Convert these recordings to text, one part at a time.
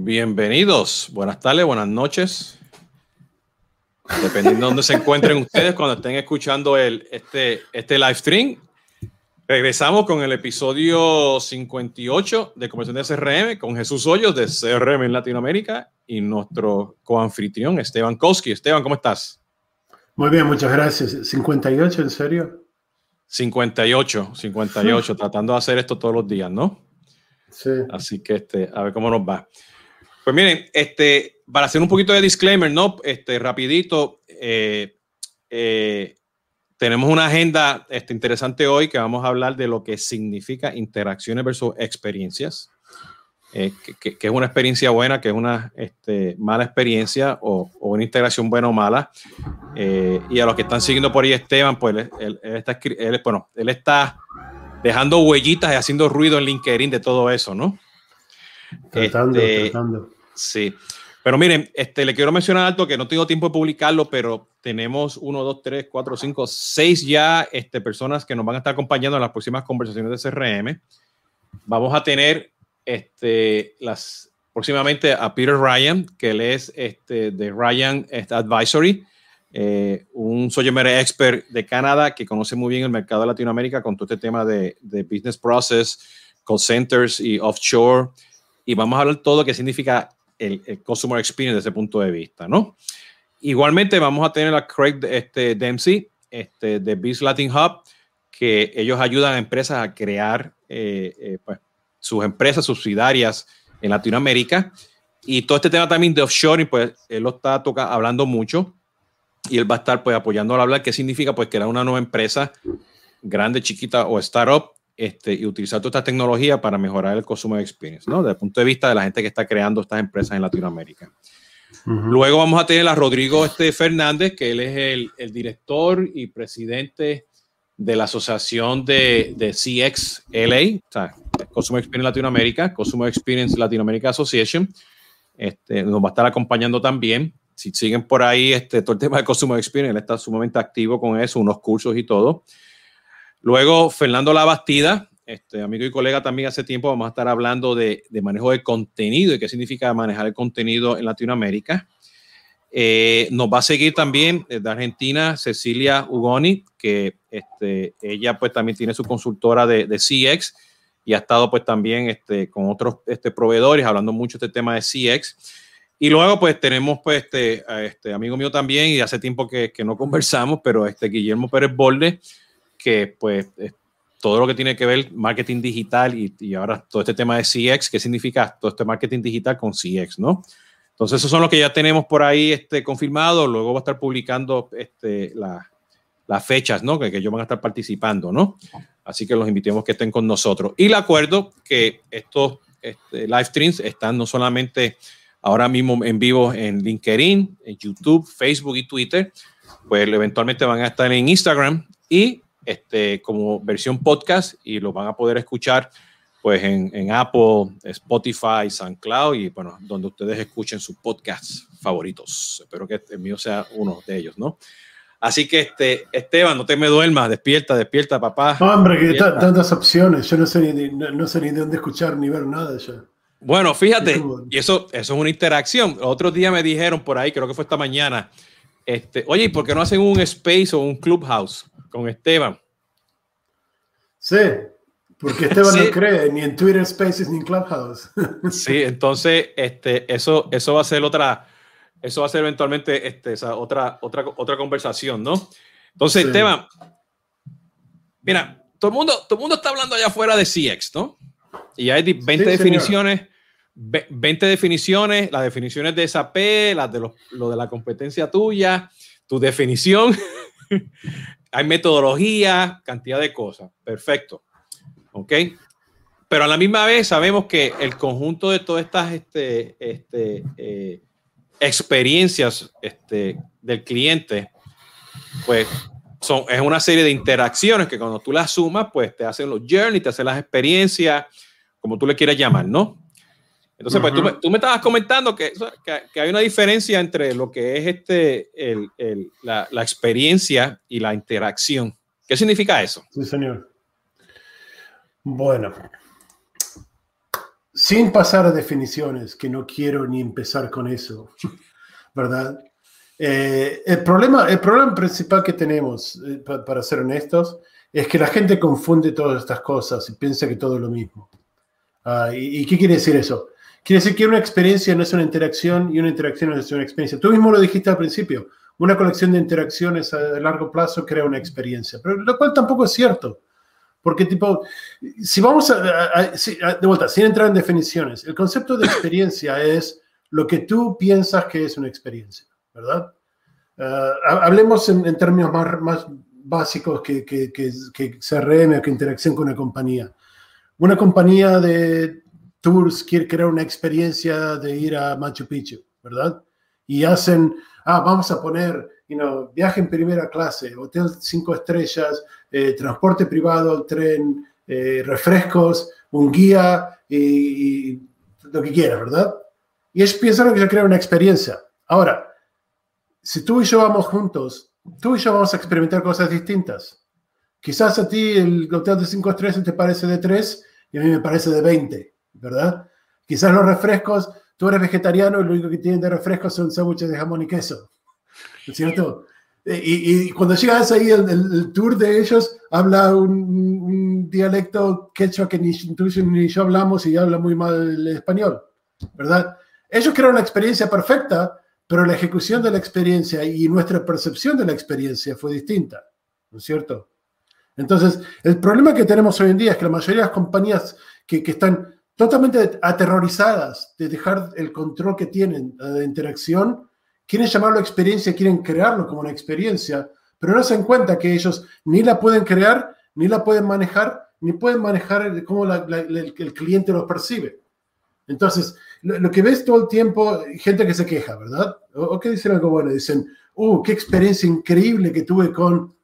Bienvenidos, buenas tardes, buenas noches. Dependiendo de dónde se encuentren ustedes cuando estén escuchando el, este, este live stream. Regresamos con el episodio 58 de Conversación de CRM con Jesús Hoyos de CRM en Latinoamérica y nuestro coanfitrión Esteban Koski. Esteban, ¿cómo estás? Muy bien, muchas gracias. ¿58 en serio? 58, 58, tratando de hacer esto todos los días, ¿no? Sí. Así que este, a ver cómo nos va. Pues miren, este, para hacer un poquito de disclaimer, ¿no? Este, rapidito, eh, eh, tenemos una agenda este, interesante hoy que vamos a hablar de lo que significa interacciones versus experiencias. Eh, que, es una experiencia buena, que es una este, mala experiencia o, una integración buena o mala. y a los que están siguiendo por ahí, Esteban, pues él, está, bueno, él está dejando huellitas y haciendo ruido en LinkedIn de todo eso, ¿no? Tratando, este, tratando. Sí. Pero miren, este, le quiero mencionar alto que no tengo tiempo de publicarlo, pero tenemos uno, dos, tres, cuatro, cinco, seis ya este, personas que nos van a estar acompañando en las próximas conversaciones de CRM. Vamos a tener este, las, próximamente a Peter Ryan, que él es este, de Ryan Advisory, eh, un Soyemere expert de Canadá que conoce muy bien el mercado de Latinoamérica con todo este tema de, de business process, call centers y offshore. Y vamos a hablar todo que significa el, Customer Experience desde ese punto de vista, ¿no? Igualmente vamos a tener a Craig este, Dempsey este, de Biz Latin Hub, que ellos ayudan a empresas a crear eh, eh, pues, sus empresas subsidiarias en Latinoamérica. Y todo este tema también de offshoring, pues él lo está toca, hablando mucho y él va a estar pues apoyando al hablar qué significa pues crear una nueva empresa grande, chiquita o startup este, y utilizar toda esta tecnología para mejorar el consumer experience, ¿no? Desde el punto de vista de la gente que está creando estas empresas en Latinoamérica. Luego vamos a tener a Rodrigo este, Fernández, que él es el, el director y presidente de la asociación de, de CX LA, o sea, Consumer Experience Latinoamérica, Consumer Experience Latinoamérica Association. Este, nos va a estar acompañando también. Si siguen por ahí este, todo el tema de Consumer Experience, él está sumamente activo con eso, unos cursos y todo. Luego, Fernando Labastida, este amigo y colega también hace tiempo, vamos a estar hablando de, manejo de contenido y qué significa manejar el contenido en Latinoamérica. Eh, nos va a seguir también de Argentina Cecilia Ugoni, que este, ella pues también tiene su consultora de, CX y ha estado pues también este, con otros este, proveedores hablando mucho de este tema de CX. Y luego pues tenemos pues este amigo mío también y hace tiempo que, que no conversamos, pero este Guillermo Pérez Bolde, que pues todo lo que tiene que ver marketing digital y, ahora todo este tema de CX, ¿qué significa todo este marketing digital con CX, no? Entonces, esos son los que ya tenemos por ahí este, confirmado. Luego va a estar publicando este, las fechas, ¿no? Que, que, ellos van a estar participando, ¿no? Así que los invitemos que estén con nosotros. Y le acuerdo que estos este, live streams están no solamente ahora mismo en vivo en LinkedIn, en YouTube, Facebook y Twitter, pues eventualmente van a estar en Instagram y este, como versión podcast y lo van a poder escuchar pues en, en, Apple, Spotify, SoundCloud y bueno, donde ustedes escuchen sus podcasts favoritos. Espero que el mío sea uno de ellos, ¿no? Así que este, Esteban, no te me duermas, despierta, despierta, papá. Hombre, que tantas opciones, yo no sé, ni, no, sé ni de dónde escuchar ni ver nada ya. Bueno, fíjate, y eso, eso es una interacción. Otro día me dijeron por ahí, creo que fue esta mañana, este, oye, ¿y por qué no hacen un space o un clubhouse? Con Esteban. Sí, porque Esteban no cree ni en Twitter Spaces ni en Clubhouse. sí, entonces este, eso, eso va a ser otra, eso va a ser eventualmente este, esa otra, otra, otra conversación, ¿no? Entonces, Esteban, mira, todo el, mundo, todo el mundo está hablando allá afuera de CX, ¿no? Y hay 20 definiciones. 20 definiciones, las definiciones de SAP, las de lo, lo de la competencia tuya, tu definición. hay metodología, cantidad de cosas. Perfecto. ¿Ok? Pero a la misma vez sabemos que el conjunto de todas estas este, este, eh, experiencias este, del cliente, pues son, es una serie de interacciones que cuando tú las sumas, pues te hacen los journeys, te hacen las experiencias, como tú le quieras llamar, ¿no? Entonces, pues tú me, tú me, estabas comentando que, que, hay una diferencia entre lo que es este, el, el, la, la, experiencia y la interacción. ¿Qué significa eso? Sí, señor. Bueno, sin pasar a definiciones, que no quiero ni empezar con eso, ¿verdad? Eh, el, problema, el problema principal que tenemos, eh, para ser honestos, es que la gente confunde todas estas cosas y piensa que todo es lo mismo. Ah, ¿y, qué quiere decir eso? Quiere decir que una experiencia no es una interacción y una interacción no es una experiencia. Tú mismo lo dijiste al principio, una colección de interacciones a largo plazo crea una experiencia, pero lo cual tampoco es cierto. Porque, tipo, si vamos a, de vuelta, sin entrar en definiciones, el concepto de experiencia es lo que tú piensas que es una experiencia. ¿verdad? Ah, hablemos en, términos más, básicos que, que, que, que, CRM o que interacción con una compañía. Una compañía de tours quiere crear una experiencia de ir a Machu Picchu, ¿verdad? Y hacen, ah, vamos a poner, you know, viaje en primera clase, hotel cinco estrellas, eh, transporte privado, tren, eh, refrescos, un guía y, y, lo que quiera, ¿verdad? Y ellos piensan que se crea una experiencia. Ahora, si tú y yo vamos juntos, tú y yo vamos a experimentar cosas distintas. Quizás a ti el hotel de 5 estrellas te parece de 3 y a mí me parece de 20, ¿verdad? Quizás los refrescos, tú eres vegetariano y lo único que tienen de refrescos son sándwiches de jamón y queso, ¿no es cierto? Y, cuando llegas ahí, el, tour de ellos habla un, dialecto quechua que ni tú ni yo hablamos y habla muy mal el español, ¿verdad? Ellos crearon una experiencia perfecta pero la ejecución de la experiencia y nuestra percepción de la experiencia fue distinta, ¿no es cierto? Entonces, el problema que tenemos hoy en día es que la mayoría de las compañías que, están totalmente aterrorizadas de dejar el control que tienen de interacción, quieren llamarlo experiencia, quieren crearlo como una experiencia, pero no se dan cuenta que ellos ni la pueden crear, ni la pueden manejar, ni pueden manejar cómo el, cliente lo percibe. Entonces, lo, que ves todo el tiempo, gente que se queja, ¿verdad? O, que dicen algo bueno, dicen, uh, qué experiencia increíble que tuve con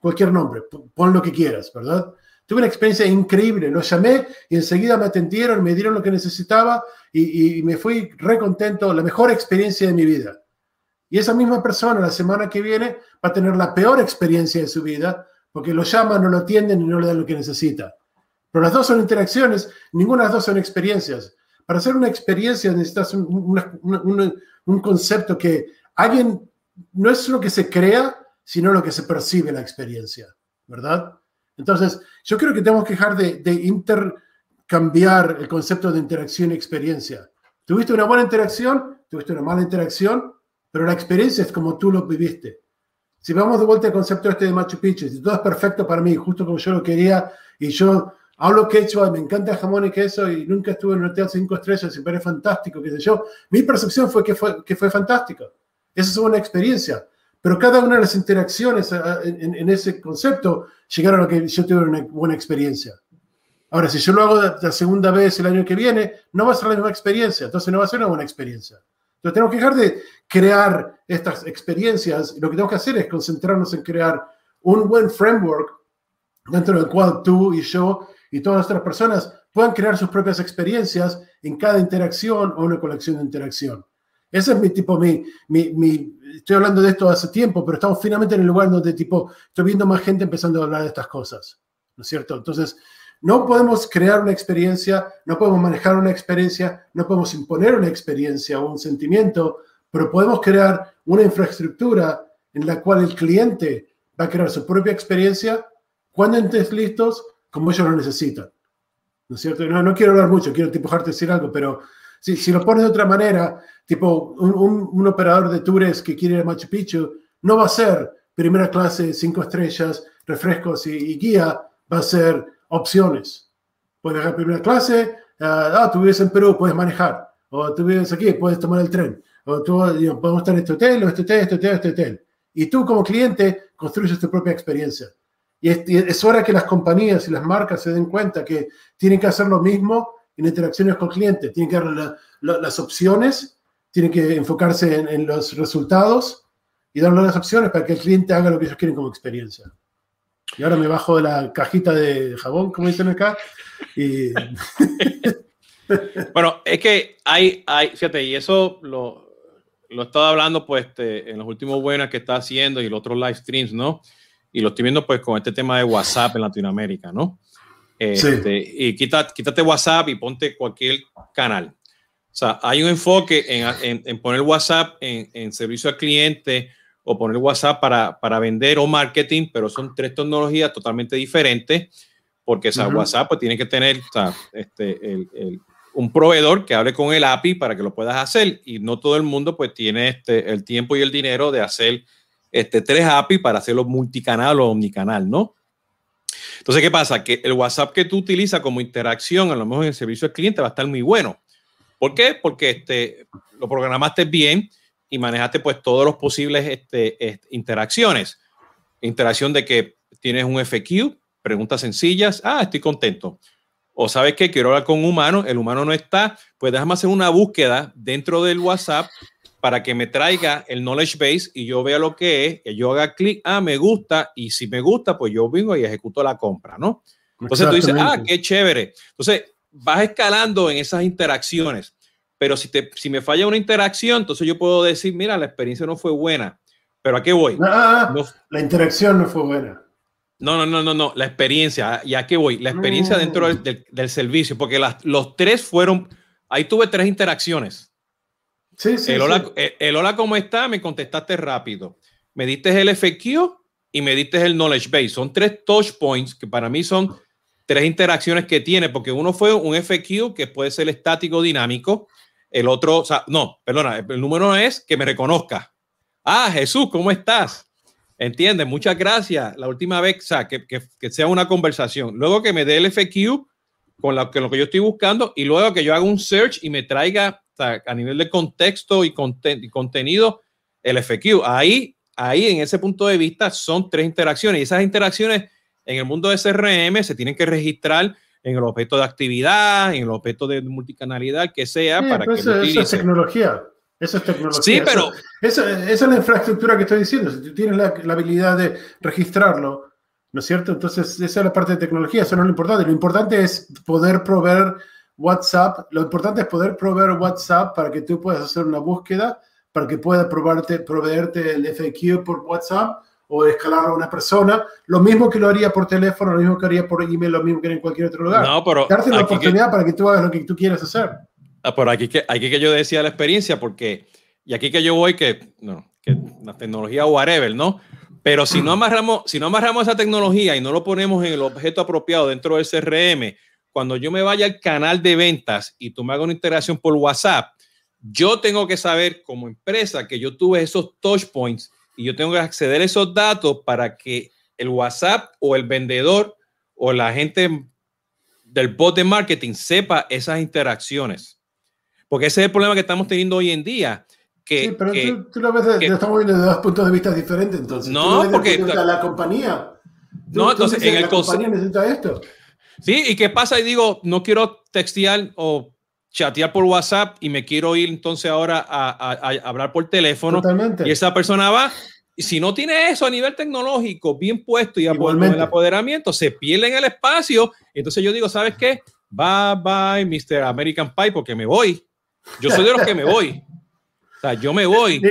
cualquier nombre, pon lo que quieras, ¿verdad? Tuve una experiencia increíble, lo llamé y enseguida me atendieron, me dieron lo que necesitaba y, me fui re contento, la mejor experiencia de mi vida. Y esa misma persona la semana que viene va a tener la peor experiencia de su vida porque lo llaman, no lo atienden y no le dan lo que necesita. Pero las dos son interacciones, ninguna de las dos son experiencias. Para hacer una experiencia necesitas un, concepto que alguien no es lo que se crea, sino lo que se percibe la experiencia, ¿verdad? Entonces, yo creo que tenemos que dejar de, de intercambiar el concepto de interacción y experiencia. Tuviste una buena interacción, tuviste una mala interacción, pero la experiencia es como tú lo viviste. Si vamos de vuelta al concepto este de Machu Picchu, si todo es perfecto para mí, justo como yo lo quería, y yo hablo quechua, me encanta el jamón y queso y nunca estuve en un hotel cinco estrellas y parece fantástico, qué sé yo. Mi percepción fue que fue, que fue fantástico. Esa es una experiencia. Pero cada una de las interacciones en, ese concepto llegaron a que yo tuve una buena experiencia. Ahora, si yo lo hago la segunda vez el año que viene, no va a ser la misma experiencia, entonces no va a ser una buena experiencia. Entonces tenemos que dejar de crear estas experiencias y lo que tenemos que hacer es concentrarnos en crear un buen framework dentro del cual tú y yo y todas las otras personas puedan crear sus propias experiencias en cada interacción o una colección de interacción. Ese es mi tipo, mi, mi, estoy hablando de esto hace tiempo, pero estamos finalmente en el lugar donde tipo, estoy viendo más gente empezando a hablar de estas cosas, ¿no es cierto? Entonces, no podemos crear una experiencia, no podemos manejar una experiencia, no podemos imponer una experiencia o un sentimiento, pero podemos crear una infraestructura en la cual el cliente va a crear su propia experiencia cuando estés listos como ellos lo necesitan. ¿No es cierto? No, no quiero hablar mucho, quiero tipo dejarte decir algo, pero si, si lo pones de otra manera, tipo un, un, operador de tours que quiere ir a Machu Picchu, no va a ser primera clase, cinco estrellas, refrescos y, guía, va a ser opciones. Puedes dejar primera clase, ah, ah, tú vives en Perú, puedes manejar, o tú vives aquí, puedes tomar el tren, o tú, podemos estar en este hotel, o este hotel, este hotel, este hotel. Y tú como cliente construyes tu propia experiencia. Y es, hora que las compañías y las marcas se den cuenta que tienen que hacer lo mismo en interacciones con clientes. Tienen que dar las opciones, tienen que enfocarse en, los resultados y darle las opciones para que el cliente haga lo que ellos quieren como experiencia. Y ahora me bajo de la cajita de jabón, como dicen acá. Y... bueno, es que hay, hay, fíjate, y eso lo, lo he estado hablando pues este, en los últimos buenas que está haciendo y los otros live streams, ¿no? y lo estoy viendo pues con este tema de WhatsApp en Latinoamérica, ¿no? Este, y quita, quítate WhatsApp y ponte cualquier canal. O sea, hay un enfoque en, en, poner WhatsApp en, en, servicio al cliente o poner WhatsApp para, para, vender o marketing, pero son tres tecnologías totalmente diferentes porque o WhatsApp pues, tiene que tener o sea, este, el, el, un proveedor que hable con el API para que lo puedas hacer y no todo el mundo pues tiene este, el tiempo y el dinero de hacer este, tres API para hacerlo multicanal o omnicanal, ¿no? Entonces, ¿qué pasa? Que el WhatsApp que tú utilizas como interacción, a lo mejor en el servicio al cliente, va a estar muy bueno. ¿Por qué? Porque este, lo programaste bien y manejaste pues todos los posibles este, interacciones. Interacción de que tienes un FQ, preguntas sencillas, ah, estoy contento. O sabes que quiero hablar con un humano, el humano no está, pues déjame hacer una búsqueda dentro del WhatsApp para que me traiga el knowledge base y yo vea lo que es, que yo haga clic, ah, me gusta, y si me gusta, pues yo vengo y ejecuto la compra, ¿no? Entonces tú dices, ah, qué chévere. Entonces vas escalando en esas interacciones, pero si, te, si me falla una interacción, entonces yo puedo decir, mira, la experiencia no fue buena, pero ¿a qué voy? Ah, la interacción no fue buena. No, no, no, no, no, la experiencia, ¿y a qué voy? La experiencia dentro del, del, servicio, porque las, los tres fueron, ahí tuve tres interacciones Sí, sí, el, hola, eh, el, hola, ¿cómo está? Me contestaste rápido. Me diste el FQ y me diste el knowledge base. Son tres touch points que para mí son tres interacciones que tiene, porque uno fue un FQ que puede ser estático dinámico. El otro, o sea, no, perdona, el número es que me reconozca. Ah, Jesús, ¿cómo estás? ¿Entiendes? Muchas gracias. La última vez, o sea, que, que, que sea una conversación. Luego que me dé el FQ con lo, que, lo que yo estoy buscando y luego que yo haga un search y me traiga a nivel de contexto y, contenido, el FQ. Ahí, ahí, en ese punto de vista, son tres interacciones y esas interacciones en el mundo de CRM se tienen que registrar en el objeto de actividad, en el objeto de multicanalidad, que sea, para que eso, eso es tecnología. Eso es tecnología. Sí, pero. esa es la infraestructura que estoy diciendo. Si tú tienes la, la, habilidad de registrarlo, ¿no es cierto? Entonces, esa es la parte de tecnología. Eso no es lo importante. Lo importante es poder proveer WhatsApp, lo importante es poder proveer WhatsApp para que tú puedas hacer una búsqueda, para que pueda probarte, proveerte el FAQ por WhatsApp o escalar a una persona, lo mismo que lo haría por teléfono, lo mismo que haría por email, lo mismo que en cualquier otro lugar. No, pero Darte la oportunidad para que tú hagas lo que tú quieras hacer. Ah, por aquí que, aquí que yo decía la experiencia, porque, y aquí que yo voy, que, no, que la tecnología whatever, ¿no? Pero si no amarramos, si no amarramos esa tecnología y no lo ponemos en el objeto apropiado dentro del CRM, cuando yo me vaya al canal de ventas y tú me hagas una integración por WhatsApp, yo tengo que saber como empresa que yo tuve esos touch points y yo tengo que acceder a esos datos para que el WhatsApp o el vendedor o la gente del bot de marketing sepa esas interacciones. Porque ese es el problema que estamos teniendo hoy en día. Que, sí, pero tú, lo ves, de, estamos viendo de dos puntos de vista diferentes, entonces. No, porque... La, compañía. no, entonces, en la el compañía necesita esto. Sí, ¿y qué pasa? Y digo, no quiero textear o chatear por WhatsApp y me quiero ir entonces ahora a, hablar por teléfono. Totalmente. Y esa persona va, y si no tiene eso a nivel tecnológico bien puesto y con el apoderamiento, se pierde en el espacio. Entonces yo digo, ¿sabes qué? Bye bye, Mr. American Pie, porque me voy. Yo soy de los que me voy. Yo me voy.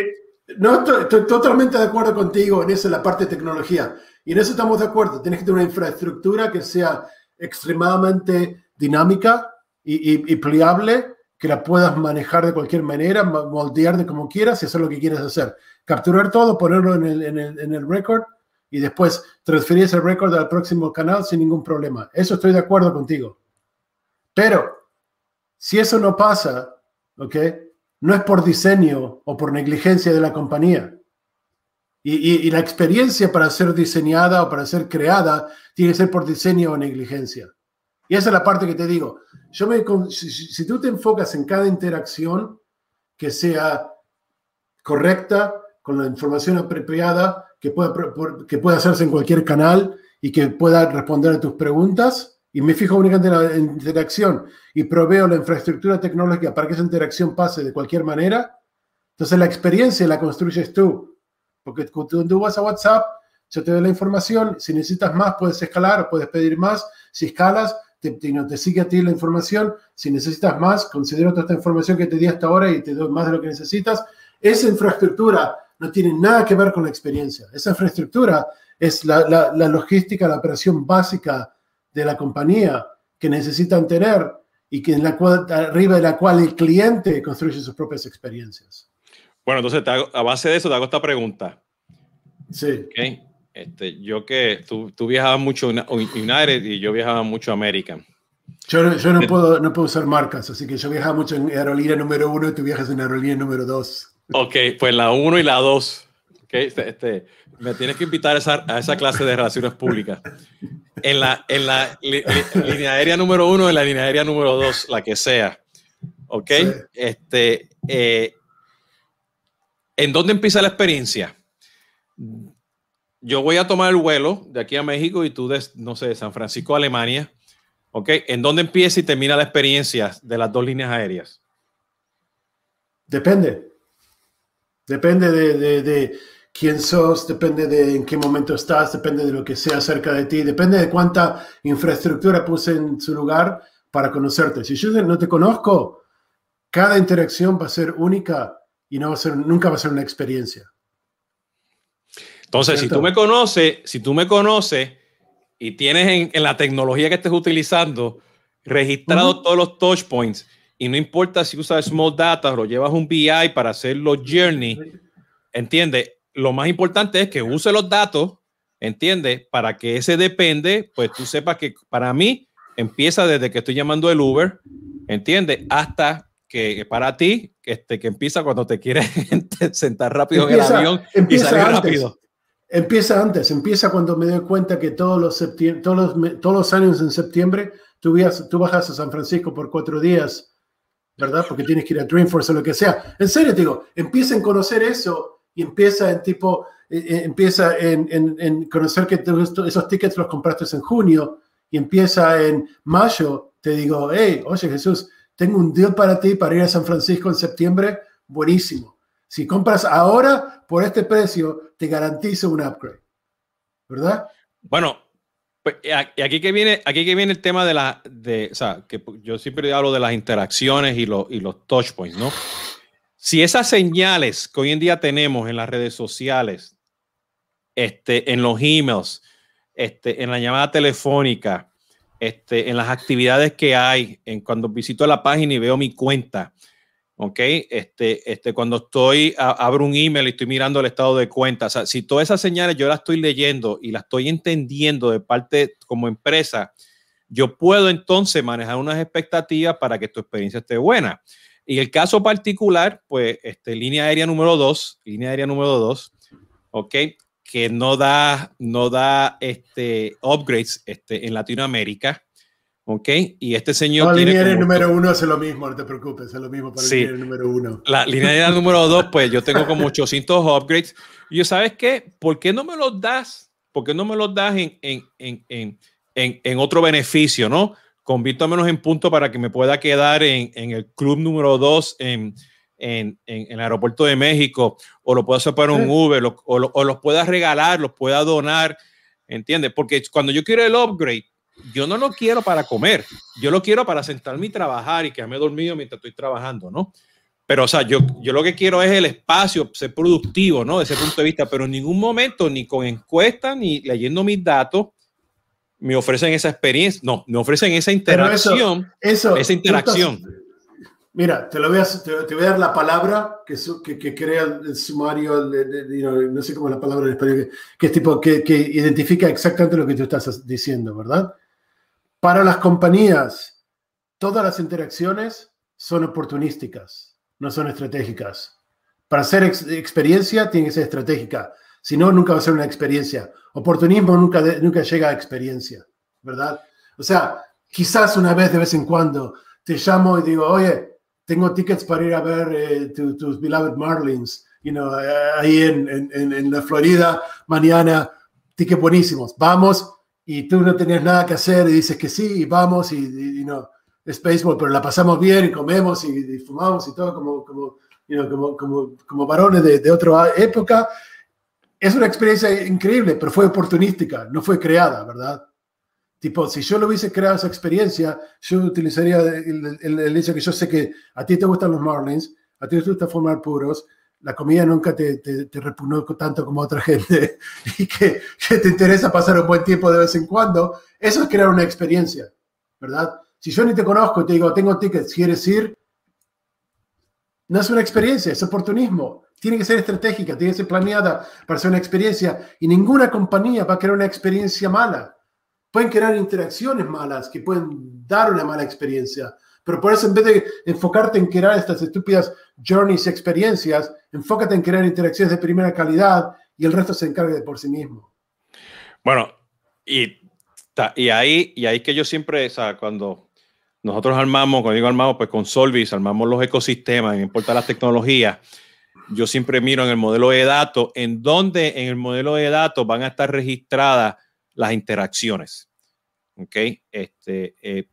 No, estoy, totalmente de acuerdo contigo en eso, la parte de tecnología. Y en eso estamos de acuerdo. Tienes que tener una infraestructura que sea extremadamente dinámica y, pliable, que la puedas manejar de cualquier manera, moldear de como quieras y hacer lo que quieras hacer. Capturar todo, ponerlo en el, en en el record y después transferir ese record al próximo canal sin ningún problema. Eso estoy de acuerdo contigo. Pero si eso no pasa, ¿ok? No es por diseño o por negligencia de la compañía. Y, la experiencia para ser diseñada o para ser creada tiene que ser por diseño o negligencia. Y esa es la parte que te digo. Yo me, si, tú te enfocas en cada interacción que sea correcta, con la información apropiada, que pueda, que pueda hacerse en cualquier canal y que pueda responder a tus preguntas, y me fijo únicamente en la interacción y proveo la infraestructura tecnológica para que esa interacción pase de cualquier manera, entonces la experiencia la construyes tú porque cuando tú vas a WhatsApp, yo te doy la información. Si necesitas más, puedes escalar, puedes pedir más. Si escalas, te, te, sigue a ti la información. Si necesitas más, considero toda esta información que te di hasta ahora y te doy más de lo que necesitas. Esa infraestructura no tiene nada que ver con la experiencia. Esa infraestructura es la, la, la logística, la operación básica de la compañía que necesitan tener y que en la cual, arriba de la cual el cliente construye sus propias experiencias. Bueno, entonces a base de eso te hago esta pregunta. Sí. Okay. Este, yo que tú, tú viajabas mucho United y yo viajaba mucho American. Yo, yo no, puedo, no puedo usar marcas, así que yo viajaba mucho en aerolínea número uno y tú viajas en aerolínea número dos. Ok, pues la uno y la dos. Okay, este, este, me tienes que invitar a esa, a esa, clase de relaciones públicas. En la, en la línea aérea número uno, en la línea aérea número dos, la que sea. ¿Ok? Este, eh, ¿En dónde empieza la experiencia? Yo voy a tomar el vuelo de aquí a México y tú, de, no sé, de San Francisco a Alemania. ¿Ok? ¿En dónde empieza y termina la experiencia de las dos líneas aéreas? Depende. Depende de, de, quién sos, depende de en qué momento estás, depende de lo que sea cerca de ti, depende de cuánta infraestructura puse en su lugar para conocerte. Si yo no te conozco, cada interacción va a ser única y no va a ser, nunca va a ser una experiencia. Entonces, si tú me conoces, si tú me conoces y tienes en, la tecnología que estés utilizando registrado todos los touch points, y no importa si usas Small Data o lo llevas un BI para hacer los journey, ¿entiendes? Lo más importante es que use los datos, ¿entiendes? Para que ese depende, pues tú sepas que para mí empieza desde que estoy llamando el Uber, ¿entiendes? Hasta que para ti, este, que empieza cuando te quieres sentar rápido en el avión y salir rápido. Empieza antes, empieza cuando me doy cuenta que todos los, todos los, todos los años en septiembre tú, tú bajas a San Francisco por cuatro días ¿verdad? Porque tienes que ir a Dreamforce o lo que sea. En serio, te digo, empieza en conocer eso y empieza en tipo, eh, eh, empieza en, en, conocer que esos tickets los compraste en junio y empieza en mayo, te digo, hey, oye Jesús, tengo un deal para ti para ir a San Francisco en septiembre, buenísimo. Si compras ahora por este precio, te garantizo un upgrade, ¿verdad? Bueno, pues, aquí que viene, aquí que viene el tema de la, de, o sea, que yo siempre hablo de las interacciones y, los y los touch points, ¿no? Si esas señales que hoy en día tenemos en las redes sociales, este, en los emails, este, en la llamada telefónica, este, en las actividades que hay, en cuando visito la página y veo mi cuenta, ¿ok? Este, este, cuando estoy, abro un email y estoy mirando el estado de cuenta, o sea, si todas esas señales yo las estoy leyendo y las estoy entendiendo de parte como empresa, yo puedo entonces manejar unas expectativas para que tu experiencia esté buena. Y el caso particular, pues, este, línea aérea número dos, línea aérea número dos, ¿ok? Que no da, no da este, upgrades este, en Latinoamérica. ¿Ok? Y este señor. la línea de número uno hace lo mismo, no te preocupes, es lo mismo para la línea número uno. La línea número dos, pues yo tengo como 800 upgrades. Y yo, ¿sabes qué? ¿Por qué no me los das? ¿Por qué no me los das en, en, en, en, en otro beneficio, no? Convierto menos en punto para que me pueda quedar en, en el club número dos en, en, en, el aeropuerto de México, o lo puedo hacer para un Uber, o, o los pueda regalar, los pueda donar, ¿entiendes? Porque cuando yo quiero el upgrade, yo no lo quiero para comer, yo lo quiero para sentarme y trabajar y quedarme dormido mientras estoy trabajando, ¿no? Pero, o sea, yo, yo lo que quiero es el espacio, ser productivo, ¿no? Desde ese punto de vista, pero en ningún momento, ni con encuestas, ni leyendo mis datos, me ofrecen esa experiencia, no, me ofrecen esa interacción, eso, esa interacción. mira, te, lo voy a, te, voy a dar la palabra que, que, que crea el sumario, no sé cómo es la palabra en español, que, es tipo, que, que identifica exactamente lo que tú estás diciendo, ¿verdad? Para las compañías, todas las interacciones son oportunísticas, no son estratégicas. Para hacer experiencia tiene que ser estratégica, si no, nunca va a ser una experiencia. Oportunismo nunca, nunca llega a experiencia, ¿verdad? O sea, quizás una vez de vez en cuando te llamo y digo, oye, tengo tickets para ir a ver eh, tus beloved Marlins, you know, eh, ahí en, en, en, la Florida, mañana, tickets buenísimos. Vamos, y tú no tenías nada que hacer y dices que sí y vamos y, no, es béisbol, pero la pasamos bien y comemos y, fumamos y todo como, como, como, como, como, varones de, otra época. Es una experiencia increíble, pero fue oportunística, no fue creada, ¿verdad? Tipo, si yo lo hubiese creado esa experiencia, yo utilizaría el, el, hecho que yo sé que a ti te gustan los Marlins, a ti te gusta fumar puros, la comida nunca te, te, te, repugnó tanto como otra gente y que, que, te interesa pasar un buen tiempo de vez en cuando, eso es crear una experiencia, ¿verdad? Si yo ni te conozco y te digo, tengo tickets, ¿quieres ir? No es una experiencia, es oportunismo. Tiene que ser estratégica, tiene que ser planeada para ser una experiencia y ninguna compañía va a crear una experiencia mala. Pueden crear interacciones malas que pueden dar una mala experiencia, pero por eso en vez de enfocarte en crear estas estúpidas journeys, experiencias, enfócate en crear interacciones de primera calidad y el resto se encargue por sí mismo. Bueno, y, ahí y ahí que yo siempre, cuando nosotros armamos, cuando digo armamos, pues con Solvis armamos los ecosistemas, no importa las tecnologías, yo siempre miro en el modelo de datos, en donde en el modelo de datos van a estar registradas las interacciones. ¿Ok? Este, eh,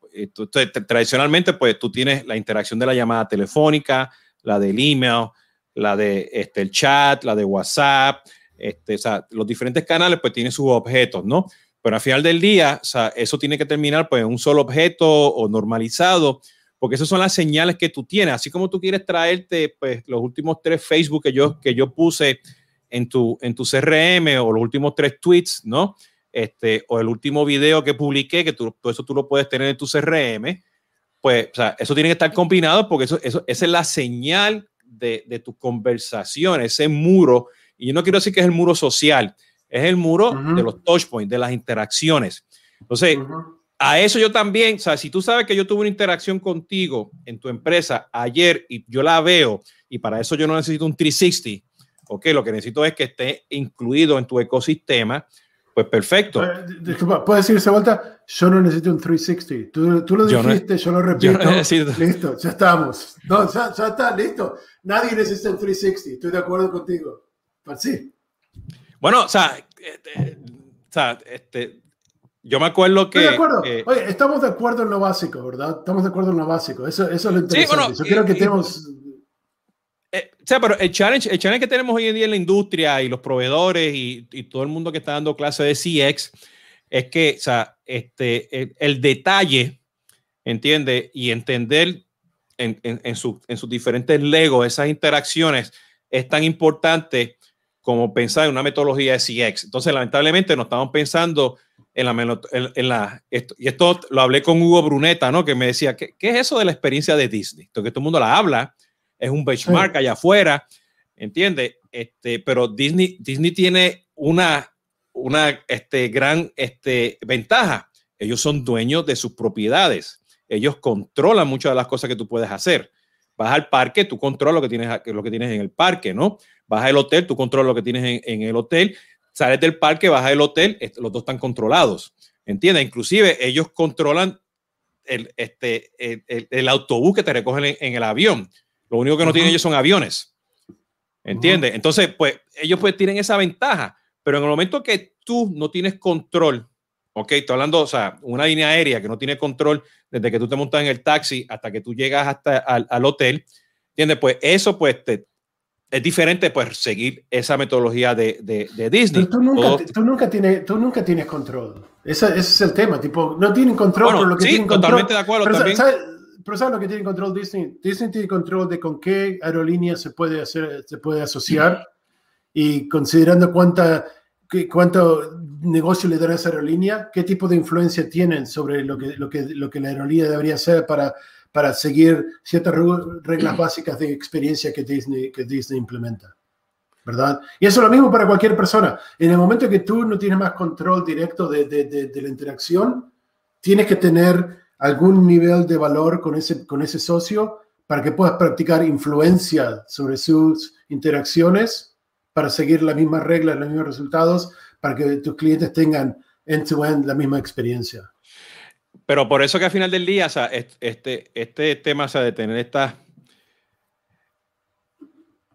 tradicionalmente, pues tú tienes la interacción de la llamada telefónica, la del email, la de este, el chat, la de WhatsApp, este, o sea, los diferentes canales pues tienen sus objetos, ¿no? Pero al final del día, o sea, eso tiene que terminar pues en un solo objeto o normalizado, porque esas son las señales que tú tienes. Así como tú quieres traerte pues los últimos tres Facebook que yo, que yo puse en tu, en tu CRM o los últimos tres tweets, ¿no? este, o el último video que publiqué, que tú, todo eso tú lo puedes tener en tu CRM, pues o sea, eso tiene que estar combinado porque eso, eso, esa es la señal de, de tu conversación, ese muro. Y yo no quiero decir que es el muro social, es el muro de los touch points, de las interacciones. Entonces, a eso yo también, o sea, si tú sabes que yo tuve una interacción contigo en tu empresa ayer y yo la veo, y para eso yo no necesito un 360, ok, lo que necesito es que esté incluido en tu ecosistema pues perfecto. Eh, disculpa, ¿puedes decir esa vuelta? Yo no necesito un 360. Tú, tú lo dijiste, yo, lo repito. Listo, ya estamos. No, ya, ya, está, listo. Nadie necesita un 360. Estoy de acuerdo contigo. Pues sí. Bueno, o sea, este, o sea este, yo me acuerdo que. Estoy de acuerdo. Oye, estamos de acuerdo en lo básico, ¿verdad? Estamos de acuerdo en lo básico. Eso, eso es lo interesante. yo creo que tenemos eh, o sea, pero el challenge, el challenge que tenemos hoy en día en la industria y los proveedores y, y todo el mundo que está dando clases de CX es que, o sea, este, el, detalle, ¿entiende? Y entender en, en, en, su, en, sus diferentes legos esas interacciones es tan importante como pensar en una metodología de CX. Entonces, lamentablemente, no estamos pensando en la, en, la esto, y esto lo hablé con Hugo Bruneta, ¿no? Que me decía, ¿qué, ¿qué, es eso de la experiencia de Disney? Porque todo el mundo la habla, es un benchmark allá afuera, ¿entiendes? Este, pero Disney, Disney tiene una, una este, gran este, ventaja. Ellos son dueños de sus propiedades. Ellos controlan muchas de las cosas que tú puedes hacer. Vas al parque, tú controlas lo que tienes, lo que tienes en el parque, ¿no? Vas al hotel, tú controlas lo que tienes en, en el hotel. Sales del parque, vas al hotel, los dos están controlados. ¿Entiendes? Inclusive ellos controlan el, este, el, el, autobús que te recogen en, en el avión. Lo único que no tienen ellos son aviones. ¿Entiendes? Entonces, pues ellos pues tienen esa ventaja, pero en el momento que tú no tienes control, ok, estoy hablando, o sea, una línea aérea que no tiene control desde que tú te montas en el taxi hasta que tú llegas hasta al, al hotel, ¿entiendes? Pues eso pues te, es diferente pues seguir esa metodología de, de, de Disney. tú nunca, tú, nunca tienes, tú nunca tienes control. Ese, ese, es el tema, tipo, no tienen control bueno, lo que sí, tienen totalmente control. de acuerdo pero, también. ¿sabes? pero ¿sabes lo que tiene control Disney? Disney tiene control de con qué aerolínea se puede, hacer, se puede asociar y considerando cuánta, cuánto negocio le da a esa aerolínea, qué tipo de influencia tienen sobre lo que, lo que, lo que la aerolínea debería hacer para, para seguir ciertas reglas básicas de experiencia que Disney, que Disney implementa. ¿verdad? Y eso es lo mismo para cualquier persona. En el momento que tú no tienes más control directo de, de, de, de la interacción, tienes que tener algún nivel de valor con ese, con ese socio para que puedas practicar influencia sobre sus interacciones para seguir las mismas reglas, los mismos resultados, para que tus clientes tengan end-to-end la misma experiencia. Pero por eso que al final del día, o sea, este, este tema o sea, de tener estas,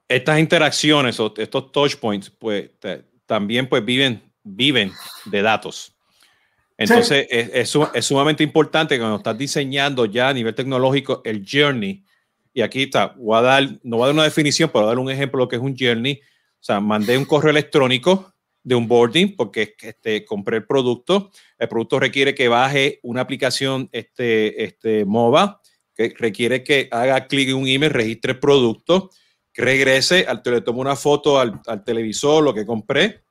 estas interacciones o estos touch points, pues te, también pues viven, viven de datos. Entonces, sí. es, es, es, sumamente importante cuando estás diseñando ya a nivel tecnológico el journey. Y aquí está, voy a dar, no voy a dar una definición, pero voy a dar un ejemplo de lo que es un journey. O sea, mandé un correo electrónico de un boarding porque este, compré el producto. El producto requiere que baje una aplicación este, este, MOBA, que requiere que haga clic en un email, registre el producto. regrese, al, le tomo una foto al, al televisor, lo que compré,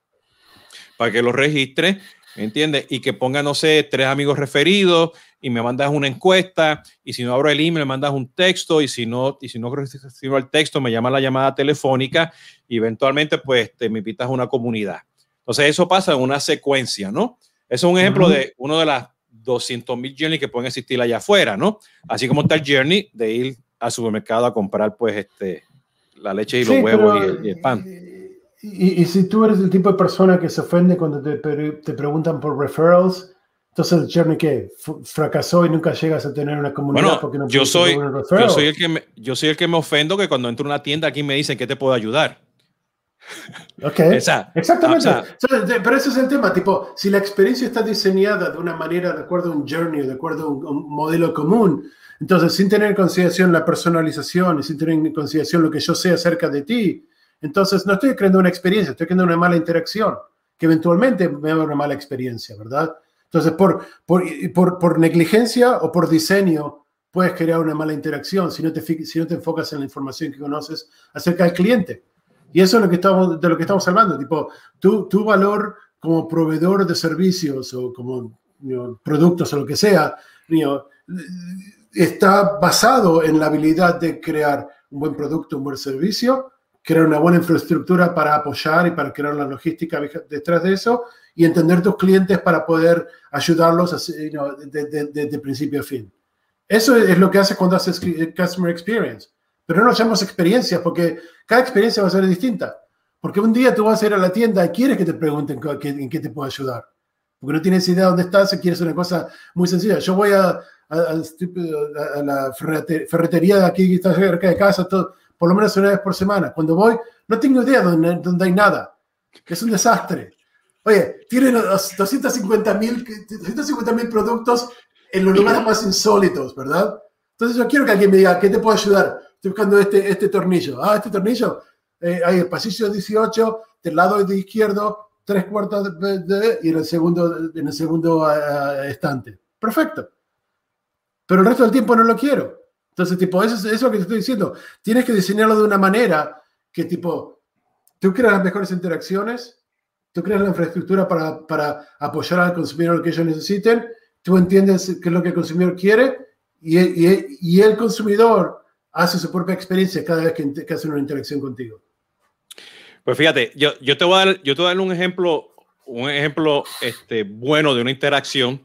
para que lo registre, ¿entiendes? Y que ponga, no sé, tres amigos referidos y me mandas una encuesta y si no abro el email me mandas un texto y si no y si no recibo el texto me llama la llamada telefónica y eventualmente pues te me invitas a una comunidad. Entonces eso pasa en una secuencia, ¿no? Eso es un ejemplo de uno de las 200 mil journey que pueden existir allá afuera, ¿no? Así como está el journey de ir al supermercado a comprar pues este la leche y los huevos y, el, pan. Y, si tú eres el tipo de persona que se ofende cuando te, te preguntan por referrals, entonces el journey que fracasó y nunca llegas a tener una comunidad bueno, porque no yo soy yo soy el que me, yo soy el que me ofendo que cuando entro a una tienda aquí me dicen que te puedo ayudar. Ok, exactamente. pero ese es el tema, tipo, si la experiencia está diseñada de una manera de acuerdo a un journey, de acuerdo a un, modelo común, entonces sin tener en consideración la personalización y sin tener en consideración lo que yo sé acerca de ti, entonces no estoy creando una experiencia, estoy creando una mala interacción, que eventualmente me va a una mala experiencia, ¿verdad? Entonces, por, por, por, por, negligencia o por diseño, puedes crear una mala interacción si no, te, si no te enfocas en la información que conoces acerca del cliente. Y eso es lo que estamos, de lo que estamos hablando. Tipo, tu, tu valor como proveedor de servicios o como productos o lo que sea, está basado en la habilidad de crear un buen producto, un buen servicio, crear una buena infraestructura para apoyar y para crear la logística detrás de eso y entender tus clientes para poder ayudarlos de, principio a fin. Eso es lo que haces cuando haces Customer Experience. Pero no nos llamamos experiencias porque cada experiencia va a ser distinta. Porque un día tú vas a ir a la tienda y quieres que te pregunten en qué te puedo ayudar. Porque no tienes idea de dónde estás y quieres una cosa muy sencilla. Yo voy a, a, la ferretería de aquí que está cerca de casa todo, por lo menos una vez por semana. Cuando voy, no tengo idea de dónde, dónde hay nada. Es un desastre. Oye, tienen 250 mil productos en los lugares más insólitos, ¿verdad? Entonces yo quiero que alguien me diga, ¿qué te puedo ayudar? Estoy buscando este, este tornillo. Ah, este tornillo. Eh, hay el pasillo 18, del lado de izquierdo, tres cuartos de, y en el segundo, en el segundo uh, estante. Perfecto. Pero el resto del tiempo no lo quiero. Entonces, tipo, eso, eso es lo que te estoy diciendo. Tienes que diseñarlo de una manera que, tipo, tú creas las mejores interacciones tú creas la infraestructura para, para apoyar al consumidor lo que ellos necesiten, tú entiendes qué es lo que el consumidor quiere y, y, y el consumidor hace su propia experiencia cada vez que, que, hace una interacción contigo. Pues fíjate, yo, yo, te, voy a dar, yo te voy a dar un ejemplo, un ejemplo este, bueno de una interacción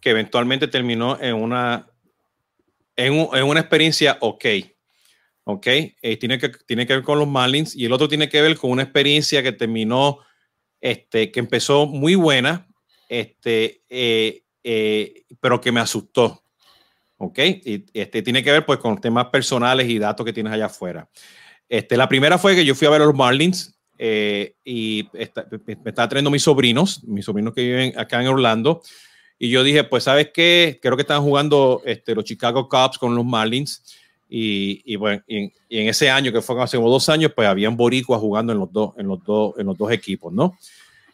que eventualmente terminó en una, en, un, en una experiencia ok. Ok, eh, tiene, que, tiene que ver con los Marlins y el otro tiene que ver con una experiencia que terminó este, que empezó muy buena, este, eh, eh, pero que me asustó. ¿Ok? Y este, tiene que ver pues con temas personales y datos que tienes allá afuera. Este, la primera fue que yo fui a ver a los Marlins eh, y me estaba trayendo mis sobrinos, mis sobrinos que viven acá en Orlando. Y yo dije, pues, ¿sabes qué? Creo que estaban jugando este, los Chicago Cubs con los Marlins. Y, y bueno, y en, ese año, que fue hace dos años, pues habían boricuas jugando en los dos, en los dos, en los dos equipos, ¿no?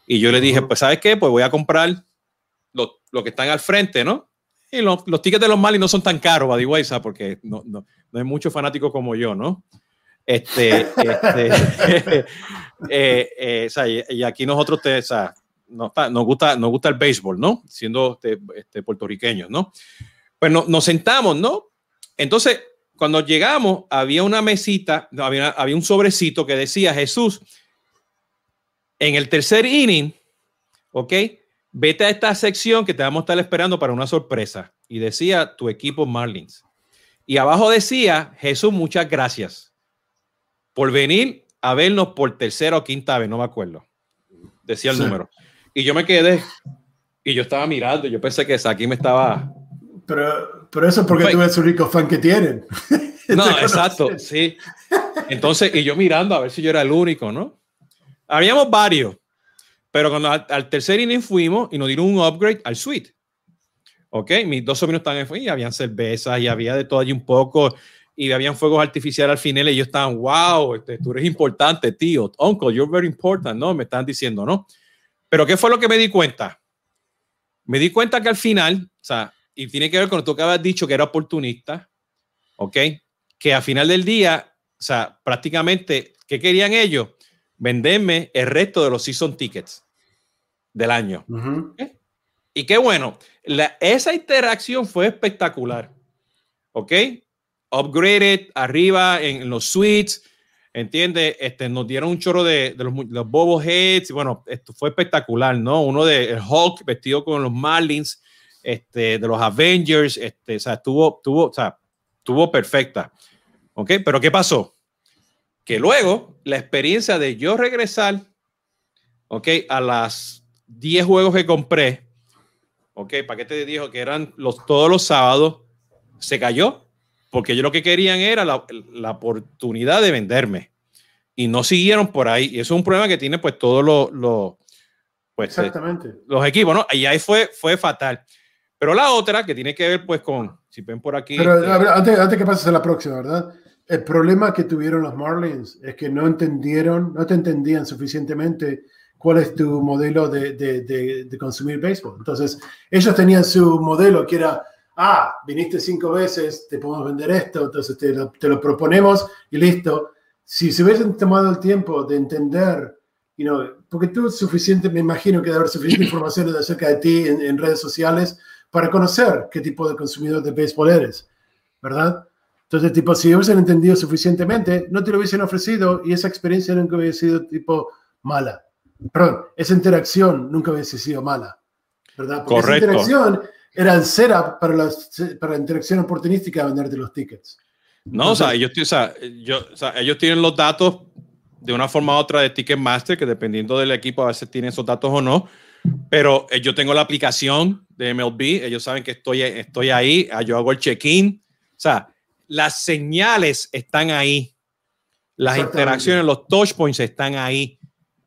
Y yo le dije, pues, ¿sabes qué? Pues voy a comprar lo, lo que están al frente, ¿no? Y los, los tickets de los Mali no son tan caros, Badiweiza, porque no, no, no hay muchos fanáticos como yo, ¿no? Este, este eh, eh, o sea, y, aquí nosotros te, o sea, nos, nos, gusta, nos gusta el béisbol, ¿no? Siendo este, este puertorriqueños, ¿no? Pues no, nos sentamos, ¿no? Entonces, cuando llegamos, había una mesita, había, había un sobrecito que decía Jesús, en el tercer inning, ¿ok? Vete a esta sección que te vamos a estar esperando para una sorpresa. Y decía tu equipo Marlins. Y abajo decía, Jesús, muchas gracias por venir a vernos por tercera o quinta vez, no me acuerdo. Decía el número. Y yo me quedé y yo estaba mirando, yo pensé que aquí me estaba pero, pero eso es porque tú eres el único fan que tienen. No, exacto, sí. Entonces, y yo mirando a ver si yo era el único, ¿no? Habíamos varios, pero cuando al, tercer inning fuimos y nos dieron un upgrade al suite. Ok, mis dos sobrinos estaban en y habían cervezas y había de todo allí un poco y habían fuegos artificiales al final y ellos estaban, wow, este, tú eres importante, tío, uncle, you're very important, ¿no? Me están diciendo, ¿no? Pero ¿qué fue lo que me di cuenta? Me di cuenta que al final, o sea, y tiene que ver con lo que habías dicho que era oportunista, ¿ok? Que al final del día o sea, prácticamente, ¿qué querían ellos? Venderme el resto de los season tickets del año. ¿Eh? Y qué bueno, esa interacción fue espectacular. ¿Ok? Upgraded arriba en, los suites. ¿Entiendes? Este, nos dieron un chorro de, los, los Bobo Heads. Bueno, esto fue espectacular, ¿no? Uno de el Hulk vestido con los Marlins, este, de los Avengers. Este, o sea, estuvo, tuvo, o sea, estuvo perfecta. ¿Ok? Pero ¿qué pasó? Que luego la experiencia de yo regresar, ¿ok? A las 10 juegos que compré, ¿ok? Paquete de dijo que eran los, todos los sábados, se cayó, porque ellos lo que querían era la, la oportunidad de venderme. Y no siguieron por ahí. Y eso es un problema que tiene pues todos los, pues, Exactamente. los equipos, ¿no? Y ahí fue, fue fatal. Pero la otra que tiene que ver pues con, si ven por aquí. Pero este antes, antes que pases a la próxima, ¿verdad? El problema que tuvieron los Marlins es que no entendieron, no te entendían suficientemente cuál es tu modelo de, de, de, consumir béisbol. Entonces, ellos tenían su modelo que era, ah, viniste cinco veces, te podemos vender esto, entonces te lo, te lo proponemos y listo. Si se hubiesen tomado el tiempo de entender, you know, porque tú suficiente, me imagino que debe haber suficiente información acerca de ti en, en redes sociales para conocer qué tipo de consumidor de béisbol eres, ¿verdad? Entonces, tipo, si hubiesen entendido suficientemente, no te lo hubiesen ofrecido y esa experiencia nunca hubiese sido, tipo, mala. Perdón, esa interacción nunca hubiese sido mala, ¿verdad? Porque Correcto. esa interacción era el setup para, las, para la interacción oportunística de venderte los tickets. No, o sea, ellos, o sea, yo, o sea, ellos tienen los datos de una forma u otra de Ticketmaster, que dependiendo del equipo a veces tienen esos datos o no, pero eh, yo tengo la aplicación de MLB, ellos saben que estoy, estoy ahí, ah, yo hago el check-in, o sea, las señales están ahí, las interacciones, los touch points están ahí,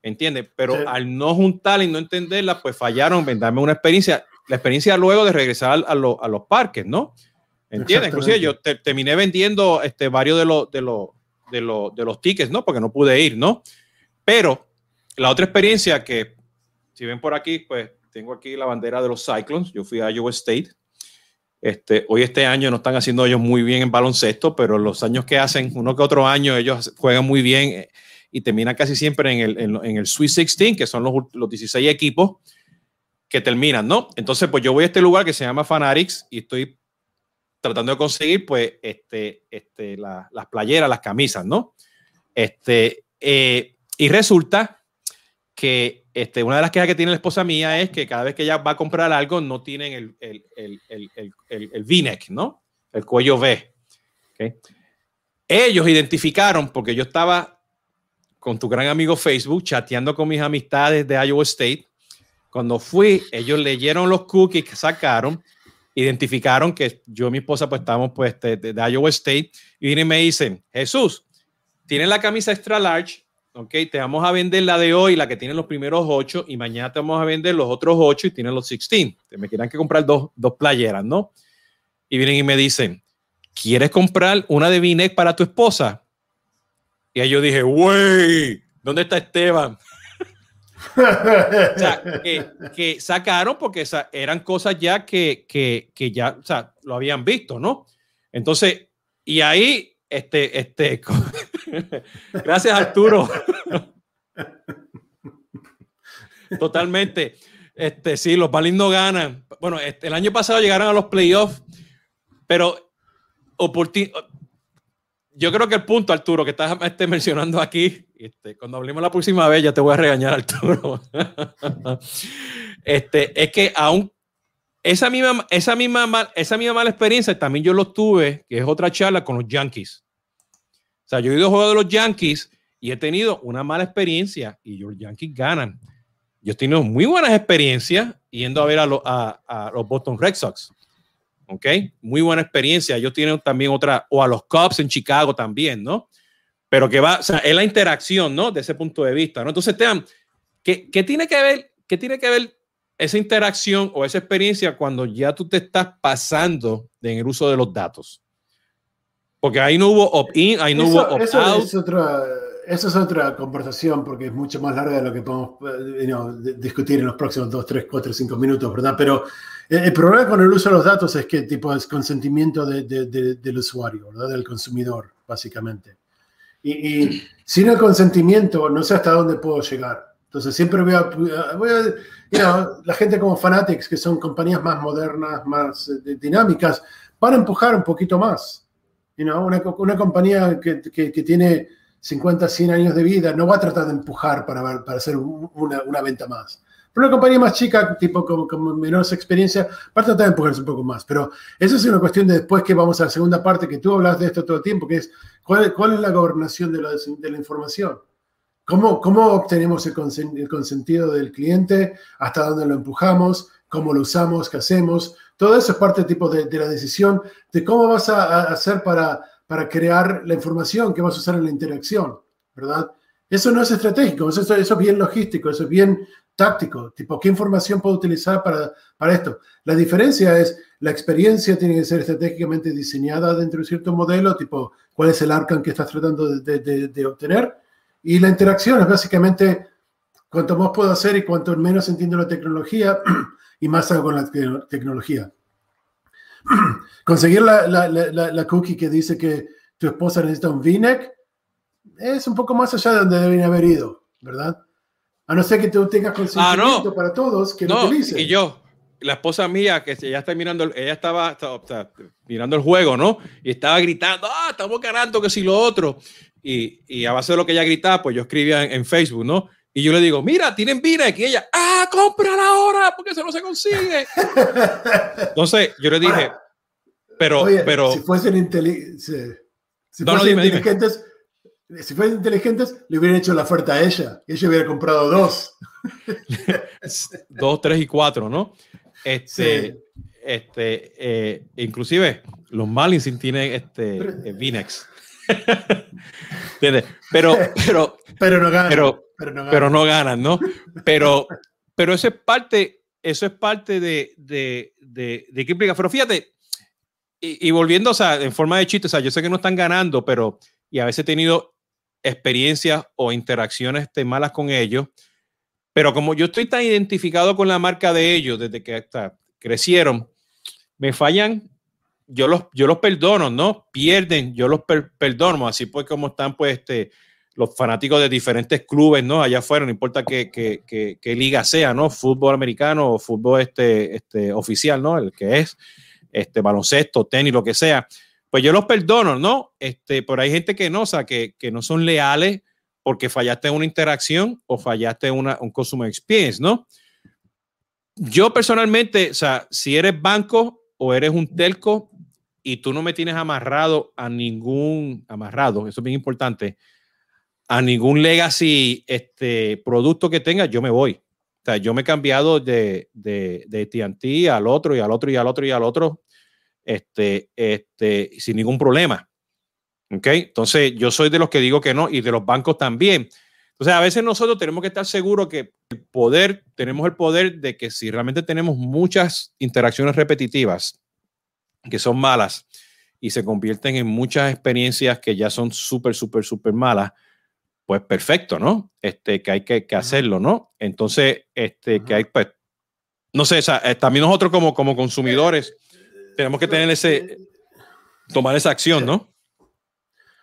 ¿entiendes? Pero sí. al no juntarla y no entenderla, pues fallaron en darme una experiencia, la experiencia luego de regresar a, lo, a los parques, ¿no? ¿Entiendes? Inclusive yo te, terminé vendiendo este, varios de los, de, los, de, los, de los tickets, ¿no? Porque no pude ir, ¿no? Pero la otra experiencia que, si ven por aquí, pues tengo aquí la bandera de los Cyclones. Yo fui a Iowa State. Este, hoy este año no están haciendo ellos muy bien en baloncesto, pero los años que hacen, uno que otro año, ellos juegan muy bien eh, y terminan casi siempre en el, en, en el Sweet 16, que son los, los 16 equipos que terminan, ¿no? Entonces, pues yo voy a este lugar que se llama Fanatics y estoy tratando de conseguir, pues, este, este, la, las playeras, las camisas, ¿no? Este, eh, y resulta que este, una de las quejas que tiene la esposa mía es que cada vez que ella va a comprar algo no tienen el, el, el, el, el, V-neck, ¿no? El cuello V. ¿okay? Ellos identificaron, porque yo estaba con tu gran amigo Facebook chateando con mis amistades de Iowa State. Cuando fui, ellos leyeron los cookies que sacaron, identificaron que yo y mi esposa pues estábamos pues de Iowa State y vienen y me dicen, Jesús, tienes la camisa extra large, ok, te vamos a vender la de hoy, la que tiene los primeros ocho, y mañana te vamos a vender los otros ocho y tienen los 16. Te me quieran que comprar dos, dos playeras, ¿no? Y vienen y me dicen, ¿quieres comprar una de v para tu esposa? Y ahí yo dije, güey, ¿dónde está Esteban? que, que, sacaron porque eran cosas ya que, que, que ya, o sea, lo habían visto, ¿no? Entonces, y ahí, este, este, gracias Arturo. Totalmente. Este, sí, los Balines no ganan. Bueno, este, el año pasado llegaron a los playoffs, pero yo creo que el punto, Arturo, que estás este, mencionando aquí, este, cuando hablemos la próxima vez, ya te voy a regañar, Arturo. este, es que aún esa misma, esa, misma, esa misma mala experiencia también yo lo tuve, que es otra charla con los Yankees. Sea, yo he ido a juego de los Yankees y he tenido una mala experiencia y los Yankees ganan. Yo he tenido muy buenas experiencias yendo a ver a los Boston Red Sox. ¿ok? Muy buena experiencia. Ellos tienen también otra, o a los Cubs en Chicago también, ¿no? Pero que va, o sea, es la interacción, ¿no? De ese punto de vista, ¿no? Entonces, Tean, ¿qué, ¿qué, tiene que ver, qué tiene que ver esa interacción o esa experiencia cuando ya tú te estás pasando en el uso de los datos? Porque ahí no hubo opt-in, ahí no eso, hubo opt-out. Eso es otra, eso es otra conversación porque es mucho más larga de lo que podemos you know, discutir en los próximos 2, 3, 4, 5 minutos, ¿verdad? Pero el problema con el uso de los datos es que tipo es consentimiento de, de, de, del usuario, ¿verdad? del consumidor, básicamente. Y, sin el consentimiento no sé hasta dónde puedo llegar. Entonces siempre voy a, voy a la gente como Fanatics, que son compañías más modernas, más eh, dinámicas, van a empujar un poquito más. You know, una, una compañía que, que, que, tiene 50, 100 años de vida no va a tratar de empujar para, para hacer una, una venta más. Pero una compañía más chica, tipo con, con, menos experiencia, va a tratar de empujarse un poco más. Pero eso es una cuestión de después que vamos a la segunda parte, que tú hablas de esto todo el tiempo, que es cuál, cuál es la gobernación de la, de la información. ¿Cómo, ¿Cómo, obtenemos el, consentido del cliente? ¿Hasta dónde lo empujamos? ¿Cómo lo usamos? ¿Qué hacemos? Todo eso es parte tipo de, la decisión de cómo vas a, hacer para, para crear la información que vas a usar en la interacción, ¿verdad? Eso no es estratégico, eso, es bien logístico, eso es bien táctico, tipo, ¿qué información puedo utilizar para, para esto? La diferencia es, la experiencia tiene que ser estratégicamente diseñada dentro de cierto modelo, tipo, ¿cuál es el arcan que estás tratando de, obtener? Y la interacción es básicamente, cuanto más puedo hacer y cuanto menos entiendo la tecnología, y más con la tecnología. Conseguir la, la, la, la cookie que dice que tu esposa necesita un v-neck es un poco más allá de donde debería haber ido, ¿verdad? A no ser que tú tengas consentimiento ah, no. para todos que no, utilicen. Y yo, la esposa mía, que ella está mirando, ella estaba, estaba, mirando el juego, ¿no? Y estaba gritando, ah, estamos ganando, que si lo otro. Y, y, a base de lo que ella gritaba, pues yo escribía en, en Facebook, ¿no? Y yo le digo, mira, tienen vina. Y ella, ah, cómprala ahora, porque eso no se consigue. Entonces, yo le dije, pero, Oye, pero. Si fuesen, inteli si, si no, fuesen no, dime, inteligentes, dime si fueran inteligentes, le hubieran hecho la oferta a ella. Y ella hubiera comprado dos. dos, tres y cuatro, ¿no? Este, sí. este, eh, inclusive los Marlins tienen este eh, Vinex. pero, pero, pero no ganan. Pero, pero, no ganan. pero no ganan, ¿no? Pero, pero eso es parte, eso es parte de, de, de, de qué implica. Pero fíjate, y, y, volviendo, o sea, en forma de chiste, o sea, yo sé que no están ganando, pero y a veces he tenido experiencias o interacciones este, malas con ellos. Pero como yo estoy tan identificado con la marca de ellos desde que hasta crecieron, me fallan, yo los, yo los perdono, ¿no? Pierden, yo los per perdono. Así pues como están pues este, los fanáticos de diferentes clubes, ¿no? Allá afuera, no importa qué, qué, qué, liga sea, ¿no? Fútbol americano o fútbol este, este, oficial, ¿no? El que es, este, baloncesto, tenis, lo que sea pues yo los perdono, ¿no? Este, pero hay gente que no, o sea, que, que no son leales porque fallaste una interacción o fallaste en una, un consumer experience, ¿no? Yo personalmente, o sea, si eres banco o eres un telco y tú no me tienes amarrado a ningún, amarrado, eso es bien importante, a ningún legacy este, producto que tenga, yo me voy. O sea, yo me he cambiado de, de, de TNT al otro y al otro y al otro y al otro este, este, sin ningún problema. ¿Ok? Entonces, yo soy de los que digo que no y de los bancos también. Entonces, a veces nosotros tenemos que estar seguros que el poder, tenemos el poder de que si realmente tenemos muchas interacciones repetitivas que son malas y se convierten en muchas experiencias que ya son súper, súper, súper malas, pues perfecto, ¿no? Este, que hay que, que hacerlo, ¿no? Entonces, este, que hay, pues, no sé, o sea, eh, también nosotros como, como consumidores tenemos que tener ese, tomar esa acción, ¿no?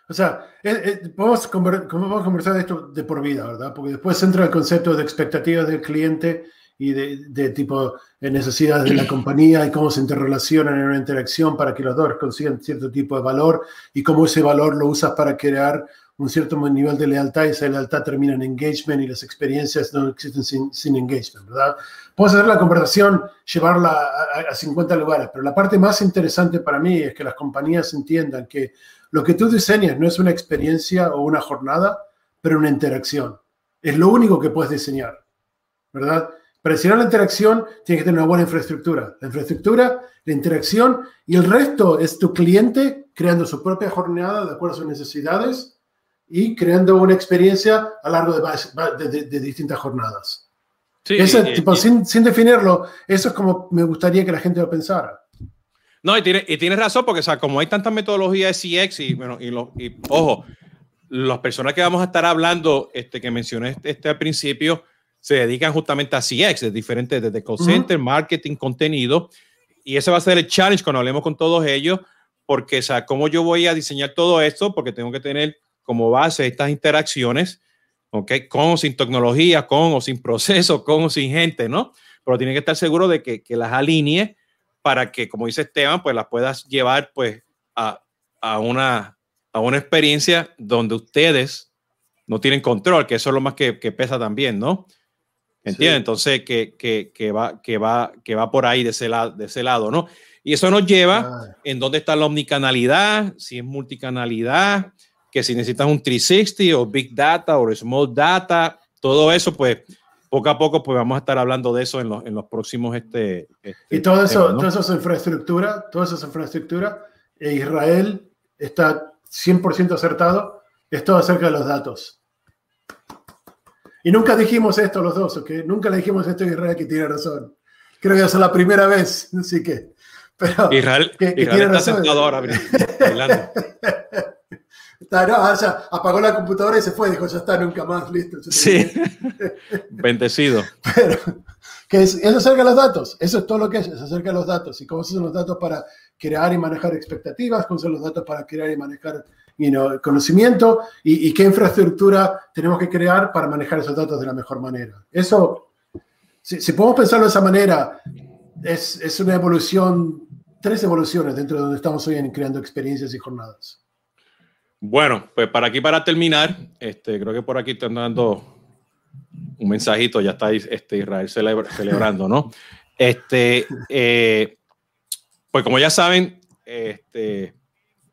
O sea, eh, eh, podemos, podemos conversar de esto de por vida, ¿verdad? Porque después entra el concepto de expectativas del cliente y de, de tipo de necesidades de la compañía y cómo se interrelacionan en una interacción para que los dos consigan cierto tipo de valor y cómo ese valor lo usas para crear un cierto nivel de lealtad y esa lealtad termina en engagement y las experiencias no existen sin, sin engagement, ¿verdad? Puedes hacer la conversación, llevarla a, a, 50 lugares, pero la parte más interesante para mí es que las compañías entiendan que lo que tú diseñas no es una experiencia o una jornada, pero una interacción. Es lo único que puedes diseñar, ¿verdad? Para diseñar la interacción tienes que tener una buena infraestructura. La infraestructura, la interacción y el resto es tu cliente creando su propia jornada de acuerdo a sus necesidades y creando una experiencia a lo largo de, de, de distintas jornadas. Sí, Ese, y, tipo, y, sin, sin, definirlo, eso es como me gustaría que la gente lo pensara. No, y tienes y tiene razón, porque o sea, como hay tantas metodologías de CX y, bueno, y, lo, y ojo, las personas que vamos a estar hablando, este, que mencioné este, este al principio, se dedican justamente a CX, es diferente desde call center, uh -huh. marketing, contenido, y ese va a ser el challenge cuando hablemos con todos ellos, porque, o sea, cómo yo voy a diseñar todo esto, porque tengo que tener como base estas interacciones, ¿ok? Con o sin tecnología, con o sin proceso, con o sin gente, ¿no? Pero tienen que estar seguros de que, que las alinee para que, como dice Esteban, pues las puedas llevar pues a, a, una, a una experiencia donde ustedes no tienen control, que eso es lo más que, que pesa también, ¿no? ¿Entiendes? Entonces, que, que, que, va, que, va, que va por ahí de ese, lado, de ese lado, ¿no? Y eso nos lleva ah. en dónde está la omnicanalidad, si es multicanalidad, que si necesitas un 360 o Big Data o Small Data, todo eso, pues poco a poco pues vamos a estar hablando de eso en los, en los próximos... Este, este y todo eso, todo eso es infraestructura, toda esa infraestructura, e Israel está 100% acertado, es todo acerca de los datos. Y nunca dijimos esto los dos, ¿ok? Nunca le dijimos esto a Israel que tiene razón. Creo que es la primera vez, así que... Pero, Israel, que, Israel está sentado ahora Está, no, ya apagó la computadora y se fue, dijo, ya está, nunca más, listo. Sí, bendecido. Pero, que es, es acerca de los datos, eso es todo lo que es, es acerca de los datos. Y cómo son los datos para crear y manejar expectativas, cómo son los datos para crear y manejar you conocimiento y, qué infraestructura tenemos que crear para manejar esos datos de la mejor manera. Eso, si, podemos pensarlo de esa manera, es, es, una evolución, tres evoluciones dentro de donde estamos hoy en creando experiencias y jornadas. Bueno, pues para aquí, para terminar, este, creo que por aquí están dando un mensajito, ya está este, Israel celebrando, ¿no? Este, eh, pues como ya saben, este,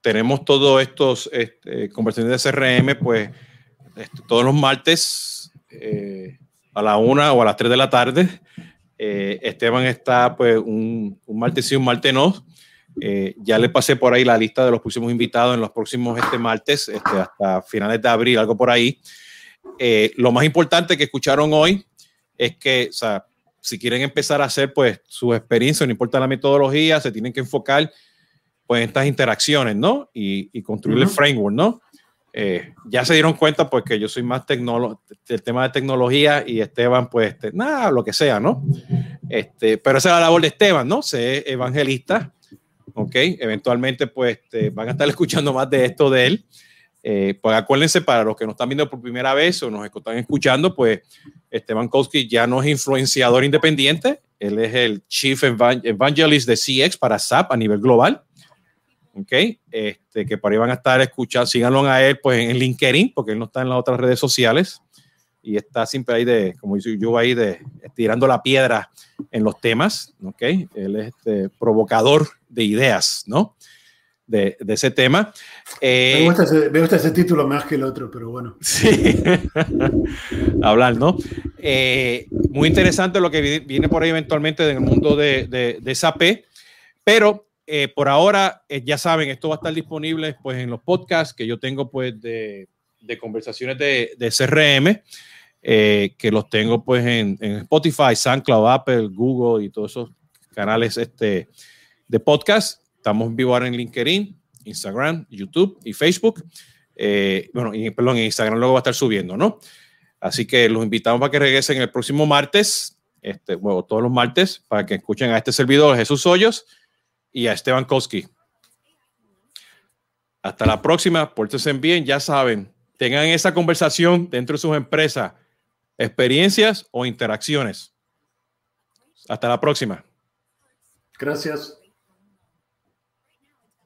tenemos todos estos este, conversaciones de CRM, pues este, todos los martes eh, a la una o a las tres de la tarde. Eh, Esteban está pues un, un, martes y un martes no. Eh, ya le pasé por ahí la lista de los próximos invitados en los próximos este martes, este, hasta finales de abril, algo por ahí. lo más importante que escucharon hoy es que, o sea, si quieren empezar a hacer pues su experiencia, no importa la metodología, se tienen que enfocar pues estas interacciones, ¿no? Y, construir el framework, ¿no? Eh, ya se dieron cuenta pues que yo soy más tecnólogo del tema de tecnología y Esteban pues este, nada, lo que sea, ¿no? Este, pero esa es la labor de Esteban, ¿no? Ser evangelista, ¿ok? Eventualmente pues este, van a estar escuchando más de esto de él. Eh, pues acuérdense, para los que nos están viendo por primera vez o nos están escuchando, pues Esteban Kowski ya no es influenciador independiente, él es el Chief Evangelist de CX para SAP a nivel global. ¿ok? Este, que por ahí van a estar escuchando, síganlo a él pues en LinkedIn, porque él no está en las otras redes sociales y está siempre ahí de, como dice yo, ahí de tirando la piedra en los temas, ¿ok? Él es este, provocador de ideas, ¿no? De, de ese tema. Eh, me, gusta ese, me, gusta ese, título más que el otro, pero bueno. Sí, hablar, ¿no? Eh, muy interesante lo que viene por ahí eventualmente en el mundo de, de, de SAP, pero eh, por ahora, eh, ya saben, esto va a estar disponible pues en los podcasts que yo tengo pues de, de conversaciones de, de CRM, eh, que los tengo pues en, Spotify, SoundCloud, Apple, Google y todos esos canales este, de podcast. Estamos en vivo ahora en LinkedIn, Instagram, YouTube y Facebook. bueno, y, perdón, en Instagram luego va a estar subiendo, ¿no? Así que los invitamos para que regresen el próximo martes, este, bueno, todos los martes, para que escuchen a este servidor Jesús Hoyos y a Esteban Koski. Hasta la próxima, pórtense bien, ya saben, tengan esa conversación dentro de sus empresas, experiencias o interacciones. Hasta la próxima. Gracias.